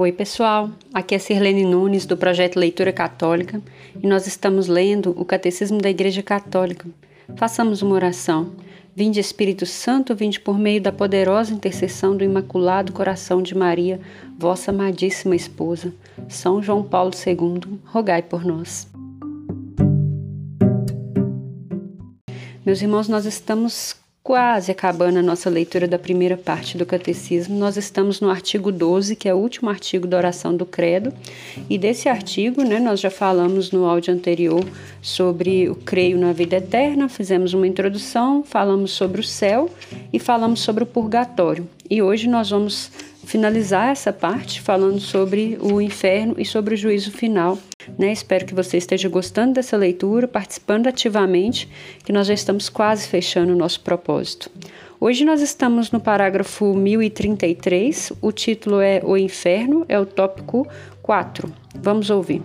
Oi, pessoal. Aqui é Sirlene Nunes do projeto Leitura Católica e nós estamos lendo o Catecismo da Igreja Católica. Façamos uma oração. Vinde Espírito Santo, vinde por meio da poderosa intercessão do Imaculado Coração de Maria, vossa amadíssima esposa. São João Paulo II, rogai por nós. Meus irmãos, nós estamos quase acabando a nossa leitura da primeira parte do Catecismo. Nós estamos no artigo 12, que é o último artigo da oração do Credo. E desse artigo, né, nós já falamos no áudio anterior sobre o creio na vida eterna, fizemos uma introdução, falamos sobre o céu e falamos sobre o purgatório. E hoje nós vamos finalizar essa parte falando sobre o inferno e sobre o juízo final né? Espero que você esteja gostando dessa leitura, participando ativamente, que nós já estamos quase fechando o nosso propósito. Hoje nós estamos no parágrafo 1033, o título é O Inferno, é o tópico 4. Vamos ouvir.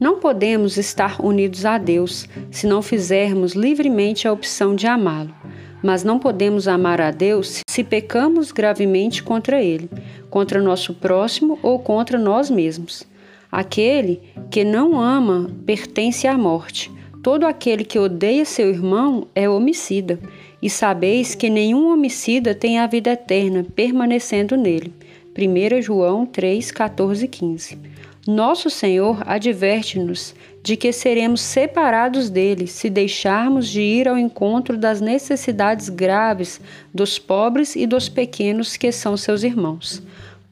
Não podemos estar unidos a Deus se não fizermos livremente a opção de amá-lo, mas não podemos amar a Deus se pecamos gravemente contra Ele, contra nosso próximo ou contra nós mesmos. Aquele que não ama pertence à morte. Todo aquele que odeia seu irmão é homicida. E sabeis que nenhum homicida tem a vida eterna permanecendo nele. 1 João 3, 14 e 15. Nosso Senhor adverte-nos de que seremos separados dele se deixarmos de ir ao encontro das necessidades graves dos pobres e dos pequenos que são seus irmãos.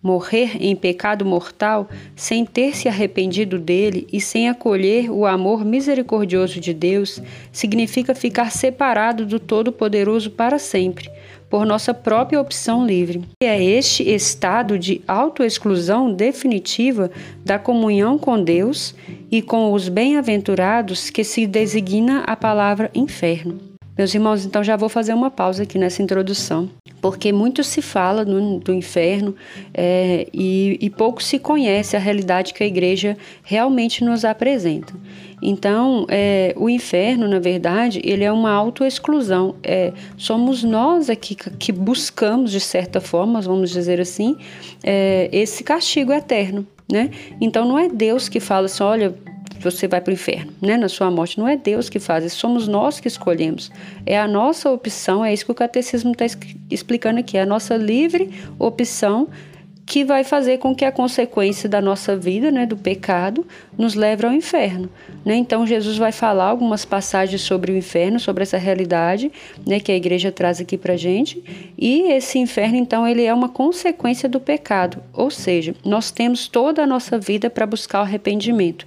Morrer em pecado mortal sem ter se arrependido dele e sem acolher o amor misericordioso de Deus significa ficar separado do Todo-Poderoso para sempre, por nossa própria opção livre. E é este estado de autoexclusão definitiva da comunhão com Deus e com os bem-aventurados que se designa a palavra inferno. Meus irmãos, então já vou fazer uma pausa aqui nessa introdução, porque muito se fala do, do inferno é, e, e pouco se conhece a realidade que a igreja realmente nos apresenta. Então, é, o inferno, na verdade, ele é uma autoexclusão. É, somos nós aqui que buscamos, de certa forma, vamos dizer assim, é, esse castigo eterno. Né? Então, não é Deus que fala assim: olha, você vai para o inferno, né? Na sua morte. Não é Deus que faz, somos nós que escolhemos. É a nossa opção, é isso que o catecismo está explicando aqui, é a nossa livre opção que vai fazer com que a consequência da nossa vida, né, do pecado, nos leve ao inferno. Né? Então, Jesus vai falar algumas passagens sobre o inferno, sobre essa realidade né, que a igreja traz aqui para gente. E esse inferno, então, ele é uma consequência do pecado. Ou seja, nós temos toda a nossa vida para buscar o arrependimento.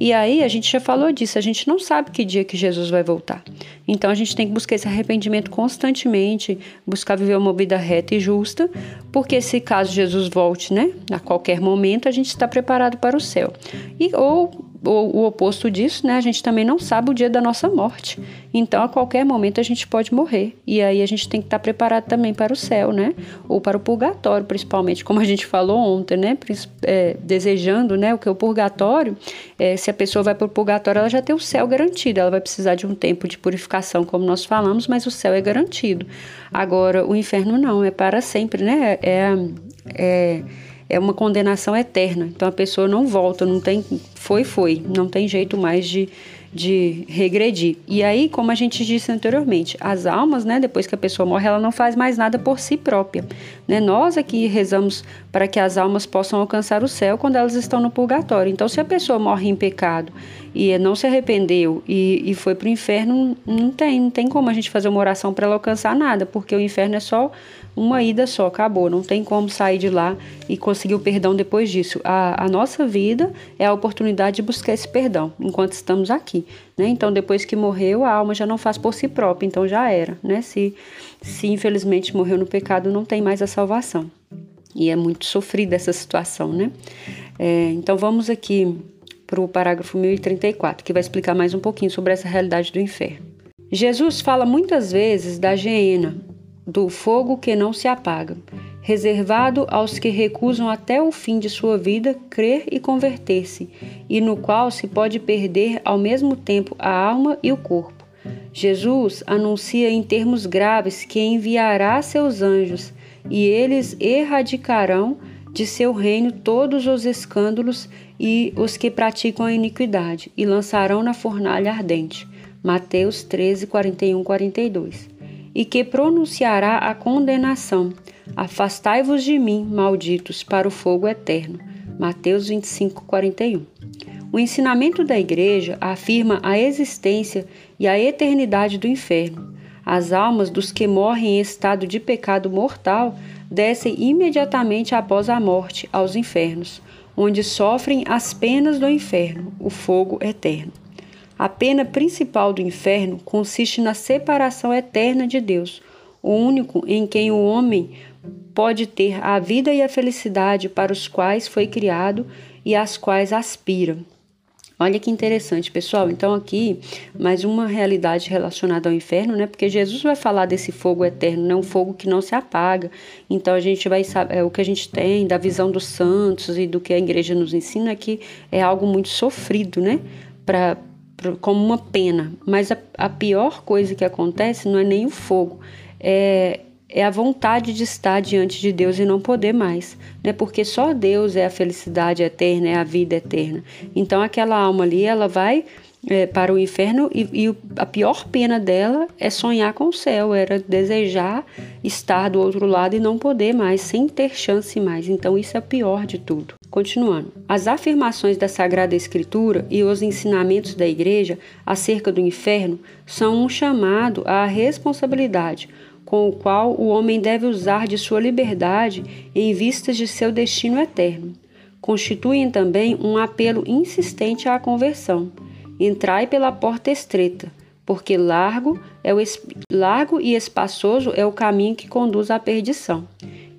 E aí, a gente já falou disso, a gente não sabe que dia que Jesus vai voltar. Então, a gente tem que buscar esse arrependimento constantemente, buscar viver uma vida reta e justa, porque se caso Jesus volte, né, a qualquer momento, a gente está preparado para o céu. E ou o, o oposto disso, né? A gente também não sabe o dia da nossa morte. Então, a qualquer momento a gente pode morrer. E aí a gente tem que estar preparado também para o céu, né? Ou para o purgatório, principalmente, como a gente falou ontem, né? É, desejando, né? O que é o purgatório, é, se a pessoa vai para o purgatório, ela já tem o céu garantido. Ela vai precisar de um tempo de purificação, como nós falamos, mas o céu é garantido. Agora, o inferno não, é para sempre, né? É, é é uma condenação eterna. Então a pessoa não volta, não tem. Foi, foi. Não tem jeito mais de, de regredir. E aí, como a gente disse anteriormente, as almas, né, depois que a pessoa morre, ela não faz mais nada por si própria. Né? Nós aqui rezamos para que as almas possam alcançar o céu quando elas estão no purgatório. Então, se a pessoa morre em pecado e não se arrependeu e, e foi para o inferno, não tem, não tem como a gente fazer uma oração para ela alcançar nada, porque o inferno é só uma ida só, acabou. Não tem como sair de lá e conseguir o perdão depois disso. A, a nossa vida é a oportunidade de buscar esse perdão enquanto estamos aqui. Né? Então, depois que morreu, a alma já não faz por si própria, então já era. Né? Se, se infelizmente morreu no pecado, não tem mais a salvação. E é muito sofrida essa situação, né? É, então, vamos aqui para o parágrafo 1034, que vai explicar mais um pouquinho sobre essa realidade do inferno. Jesus fala muitas vezes da geena, do fogo que não se apaga, reservado aos que recusam até o fim de sua vida crer e converter-se, e no qual se pode perder ao mesmo tempo a alma e o corpo. Jesus anuncia em termos graves que enviará seus anjos e eles erradicarão de seu reino todos os escândalos e os que praticam a iniquidade, e lançarão na fornalha ardente. Mateus 13, 41, 42. E que pronunciará a condenação: Afastai-vos de mim, malditos, para o fogo eterno. Mateus 25, 41. O ensinamento da Igreja afirma a existência e a eternidade do inferno. As almas dos que morrem em estado de pecado mortal descem imediatamente após a morte aos infernos, onde sofrem as penas do inferno, o fogo eterno. A pena principal do inferno consiste na separação eterna de Deus, o único em quem o homem pode ter a vida e a felicidade para os quais foi criado e às quais aspira. Olha que interessante, pessoal. Então, aqui, mais uma realidade relacionada ao inferno, né? Porque Jesus vai falar desse fogo eterno, né? Um fogo que não se apaga. Então, a gente vai saber, é, o que a gente tem da visão dos santos e do que a igreja nos ensina é que é algo muito sofrido, né? Pra, pra como uma pena. Mas a, a pior coisa que acontece não é nem o fogo, é, é a vontade de estar diante de Deus e não poder mais, né? Porque só Deus é a felicidade eterna, é a vida eterna. Então aquela alma ali, ela vai é, para o inferno e, e, a pior pena dela é sonhar com o céu, era desejar estar do outro lado e não poder mais, sem ter chance mais. Então isso é o pior de tudo. Continuando, as afirmações da Sagrada Escritura e os ensinamentos da Igreja acerca do inferno são um chamado à responsabilidade com o qual o homem deve usar de sua liberdade em vistas de seu destino eterno. Constituem também um apelo insistente à conversão. Entrai pela porta estreita, porque largo, é o largo e espaçoso é o caminho que conduz à perdição,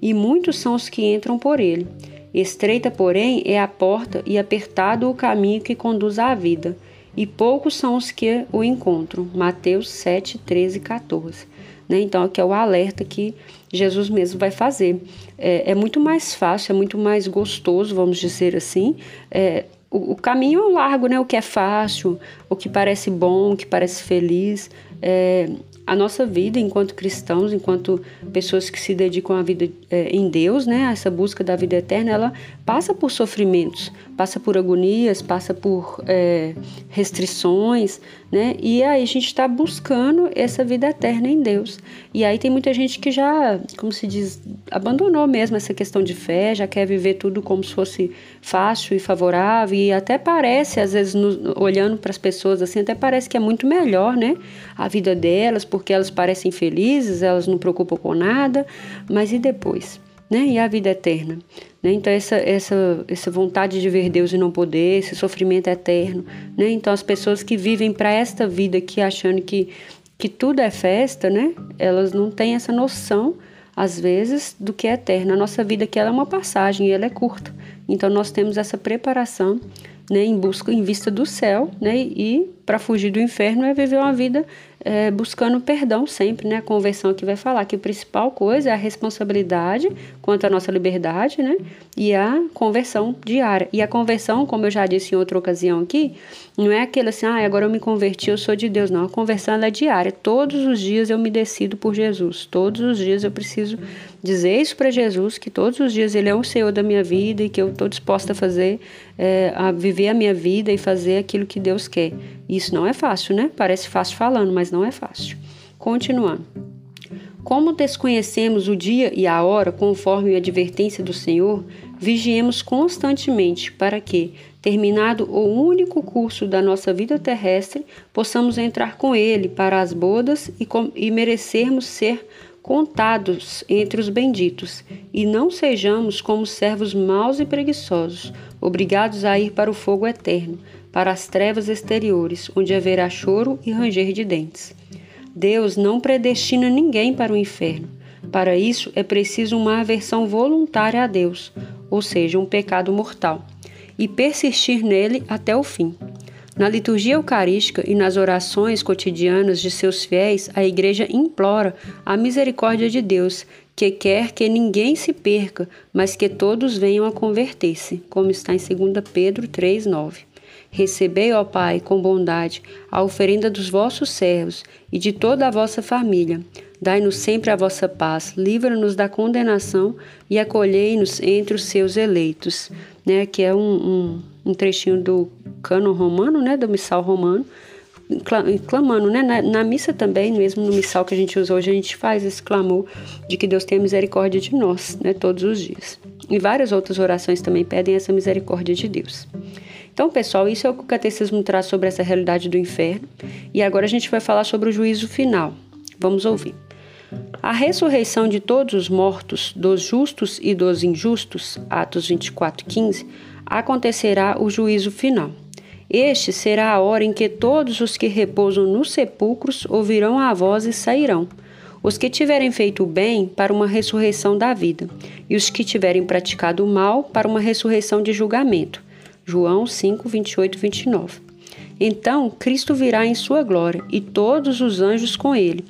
e muitos são os que entram por ele. Estreita, porém, é a porta e apertado o caminho que conduz à vida, e poucos são os que o encontram. Mateus 7, 13 e 14. Né? Então, aqui é o alerta que Jesus mesmo vai fazer. É, é muito mais fácil, é muito mais gostoso, vamos dizer assim. É, o, o, caminho é largo, né? O que é fácil, o que parece bom, o que parece feliz. É, a nossa vida enquanto cristãos, enquanto pessoas que se dedicam à vida é, em Deus, né, essa busca da vida eterna, ela passa por sofrimentos, passa por agonias, passa por é, restrições, né? E aí a gente está buscando essa vida eterna em Deus. E aí tem muita gente que já, como se diz, abandonou mesmo essa questão de fé, já quer viver tudo como se fosse fácil e favorável e até parece, às vezes, no, olhando para as pessoas assim, até parece que é muito melhor, né? A vida delas, porque elas parecem felizes, elas não preocupam com nada, mas e depois? Né? E a vida eterna? Né? Então, essa, essa, essa vontade de ver Deus e não poder, esse sofrimento eterno. Né? Então, as pessoas que vivem para esta vida aqui achando que, que tudo é festa, né? elas não têm essa noção, às vezes, do que é eterno. A nossa vida aqui ela é uma passagem e ela é curta. Então, nós temos essa preparação né, em busca, em vista do céu, né, e para fugir do inferno é viver uma vida é, buscando perdão sempre, né? A conversão aqui vai falar que a principal coisa é a responsabilidade quanto à nossa liberdade, né? E a conversão diária. E a conversão, como eu já disse em outra ocasião aqui, não é aquele assim, ah, agora eu me converti, eu sou de Deus. Não, a conversão é diária. Todos os dias eu me decido por Jesus. Todos os dias eu preciso dizer isso para Jesus, que todos os dias Ele é o Senhor da minha vida e que eu estou disposta a fazer, é, a viver a minha vida e fazer aquilo que Deus quer. Isso não é fácil, né? Parece fácil falando, mas não é fácil. Continuando. Como desconhecemos o dia e a hora, conforme a advertência do Senhor, vigiemos constantemente para que, terminado o único curso da nossa vida terrestre, possamos entrar com Ele para as bodas e, e merecermos ser contados entre os benditos, e não sejamos como servos maus e preguiçosos, obrigados a ir para o fogo eterno, para as trevas exteriores, onde haverá choro e ranger de dentes. Deus não predestina ninguém para o inferno. Para isso é preciso uma aversão voluntária a Deus, ou seja, um pecado mortal, e persistir nele até o fim. Na liturgia eucarística e nas orações cotidianas de seus fiéis, a Igreja implora a misericórdia de Deus, que quer que ninguém se perca, mas que todos venham a converter-se, como está em 2 Pedro 3,9. Recebei, ó Pai, com bondade, a oferenda dos vossos servos e de toda a vossa família. Dai-nos sempre a vossa paz, livra-nos da condenação e acolhei-nos entre os seus eleitos. Né, que é um, um, um trechinho do cano romano, né, do missal romano, clamando, né? Na, na, missa também, mesmo no missal que a gente usa hoje, a gente faz esse clamor de que Deus tenha misericórdia de nós, né? Todos os dias. E várias outras orações também pedem essa misericórdia de Deus. Então, pessoal, isso é o que o catecismo traz sobre essa realidade do inferno. E agora a gente vai falar sobre o juízo final. Vamos ouvir. A ressurreição de todos os mortos, dos justos e dos injustos, Atos 24, 15, acontecerá o juízo final. Este será a hora em que todos os que repousam nos sepulcros ouvirão a voz e sairão. Os que tiverem feito o bem para uma ressurreição da vida, e os que tiverem praticado o mal para uma ressurreição de julgamento. João 5, 28 29. Então Cristo virá em sua glória, e todos os anjos com ele,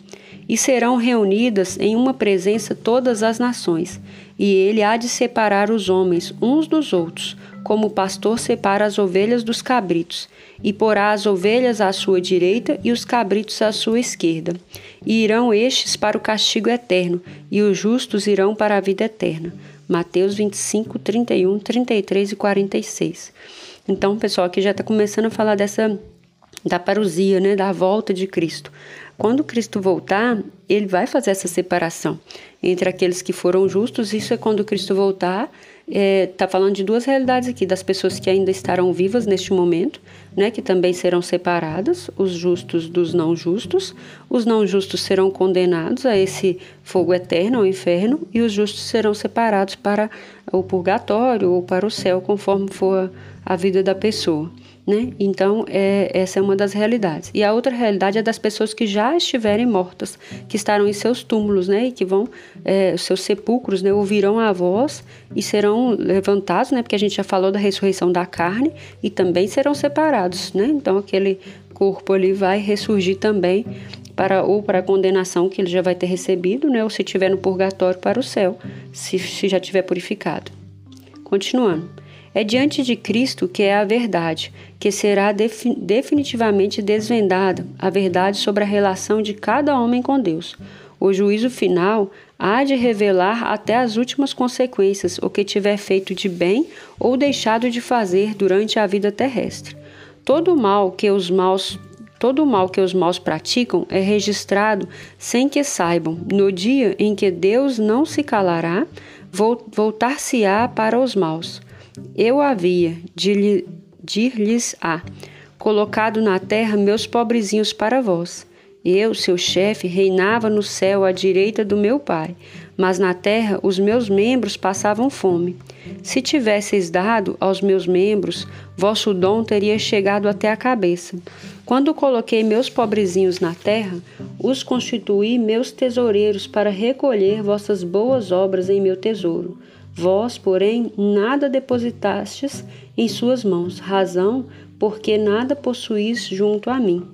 e serão reunidas em uma presença todas as nações, e ele há de separar os homens uns dos outros como o pastor separa as ovelhas dos cabritos, e porá as ovelhas à sua direita e os cabritos à sua esquerda. E irão estes para o castigo eterno, e os justos irão para a vida eterna. Mateus 25, 31, 33 e 46. Então, pessoal, aqui já está começando a falar dessa da parousia, né, da volta de Cristo. Quando Cristo voltar, ele vai fazer essa separação entre aqueles que foram justos. Isso é quando Cristo voltar está é, tá falando de duas realidades aqui, das pessoas que ainda estarão vivas neste momento, né, que também serão separadas, os justos dos não justos. Os não justos serão condenados a esse fogo eterno, ao inferno, e os justos serão separados para o purgatório ou para o céu, conforme for a vida da pessoa. Né? Então, é, essa é uma das realidades. E a outra realidade é das pessoas que já estiverem mortas, que estarão em seus túmulos, né? E que vão, é, seus sepulcros, né? Ouvirão a voz e serão levantados, né? Porque a gente já falou da ressurreição da carne e também serão separados, né? Então, aquele corpo ali vai ressurgir também para ou para a condenação que ele já vai ter recebido, né? Ou se estiver no purgatório para o céu, se, se já tiver purificado. Continuando. É diante de Cristo que é a verdade, que será definitivamente desvendada, a verdade sobre a relação de cada homem com Deus. O juízo final há de revelar até as últimas consequências o que tiver feito de bem ou deixado de fazer durante a vida terrestre. Todo mal que os maus Todo o mal que os maus praticam é registrado sem que saibam. No dia em que Deus não se calará, voltar-se-á para os maus. Eu havia, dir-lhes-á, colocado na terra meus pobrezinhos para vós. Eu, seu chefe, reinava no céu à direita do meu pai, mas na terra os meus membros passavam fome. Se tivesseis dado aos meus membros, vosso dom teria chegado até a cabeça. Quando coloquei meus pobrezinhos na terra, os constituí meus tesoureiros para recolher vossas boas obras em meu tesouro. Vós, porém, nada depositastes em suas mãos, razão porque nada possuís junto a mim.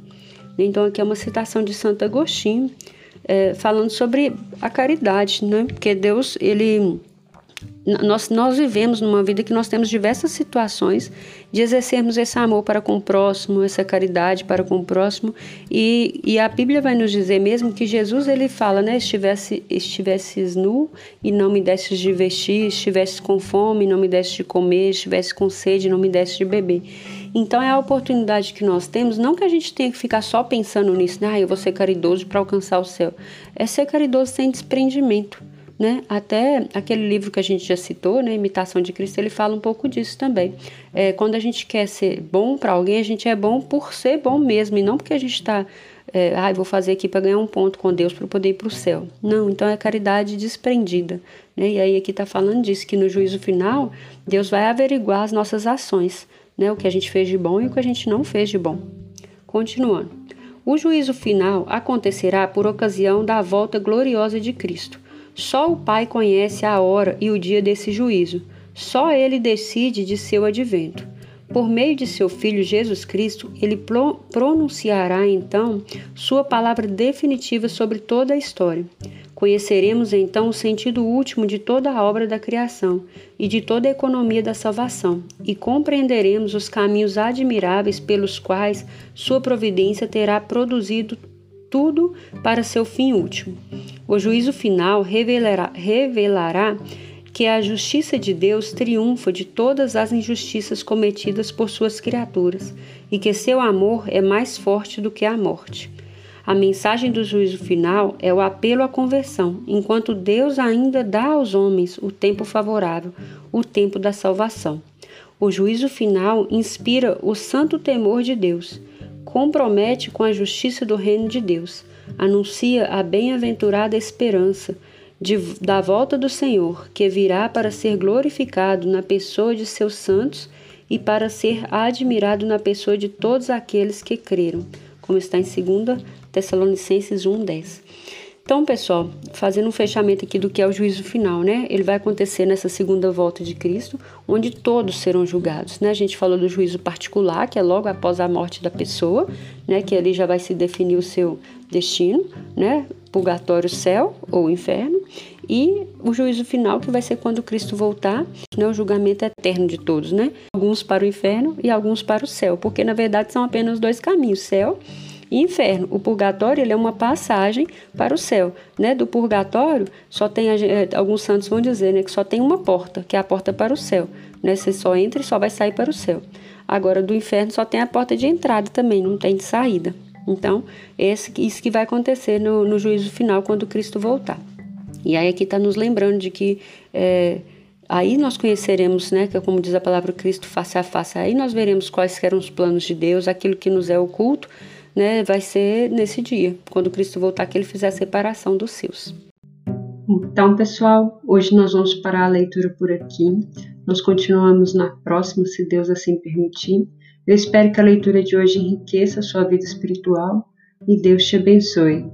Então, aqui é uma citação de Santo Agostinho, é, falando sobre a caridade, né? Porque Deus, ele nós, nós vivemos numa vida que nós temos diversas situações de exercermos esse amor para com o próximo, essa caridade para com o próximo, e, e a Bíblia vai nos dizer mesmo que Jesus ele fala, né, estivesse, estivesses nu e não me desses de vestir, estivesse com fome e não me desses de comer, estivesse com sede e não me desses de beber. Então é a oportunidade que nós temos, não que a gente tenha que ficar só pensando nisso, né, ah, eu vou ser caridoso para alcançar o céu, é ser caridoso sem desprendimento né? Até aquele livro que a gente já citou, né, Imitação de Cristo, ele fala um pouco disso também. É, quando a gente quer ser bom para alguém, a gente é bom por ser bom mesmo, e não porque a gente está, é, ah, vou fazer aqui para ganhar um ponto com Deus para poder ir para o céu. Não, então é caridade desprendida. Né? E aí aqui está falando disso, que no juízo final, Deus vai averiguar as nossas ações, né? o que a gente fez de bom e o que a gente não fez de bom. Continuando. O juízo final acontecerá por ocasião da volta gloriosa de Cristo só o Pai conhece a hora e o dia desse juízo. Só ele decide de seu advento. por meio de seu Filho Jesus Cristo, ele pronunciará então sua palavra definitiva sobre toda a história. Conheceremos então o sentido último de toda a obra da criação e de toda a economia da salvação, e compreenderemos os caminhos admiráveis pelos quais sua providência terá produzido tudo para seu fim último. O juízo final revelará, revelará que a justiça de Deus triunfa de todas as injustiças cometidas por suas criaturas e que seu amor é mais forte do que a morte. A mensagem do juízo final é o apelo à conversão, enquanto Deus ainda dá aos homens o tempo favorável, o tempo da salvação. O juízo final inspira o santo temor de Deus, compromete com a justiça do reino de Deus, anuncia a bem-aventurada esperança de, da volta do Senhor, que virá para ser glorificado na pessoa de seus santos e para ser admirado na pessoa de todos aqueles que creram, como está em 2 Tessalonicenses 1:10. Então, pessoal, fazendo um fechamento aqui do que é o juízo final, né? Ele vai acontecer nessa segunda volta de Cristo, onde todos serão julgados, né? A gente falou do juízo particular, que é logo após a morte da pessoa, né? Que ali já vai se definir o seu destino, né? Purgatório, céu ou inferno. E o juízo final, que vai ser quando Cristo voltar, né? O julgamento eterno de todos, né? Alguns para o inferno e alguns para o céu, porque na verdade são apenas dois caminhos, céu e inferno. O purgatório ele é uma passagem para o céu, né? Do purgatório só tem eh, alguns santos vão dizer, né, que só tem uma porta, que é a porta para o céu, né? Você só entra e só vai sair para o céu. Agora do inferno só tem a porta de entrada também, não tem de saída. Então, esse, isso que vai acontecer no, no juízo final quando Cristo voltar. E aí aqui está nos lembrando de que é, aí nós conheceremos, né, que é como diz a palavra Cristo face a face, aí nós veremos quais eram os planos de Deus, aquilo que nos é oculto, né, vai ser nesse dia, quando Cristo voltar, que ele fizer a separação dos seus. Então, pessoal, hoje nós vamos parar a leitura por aqui. Nós continuamos na próxima, se Deus assim permitir. Eu espero que a leitura de hoje enriqueça a sua vida espiritual e Deus te abençoe.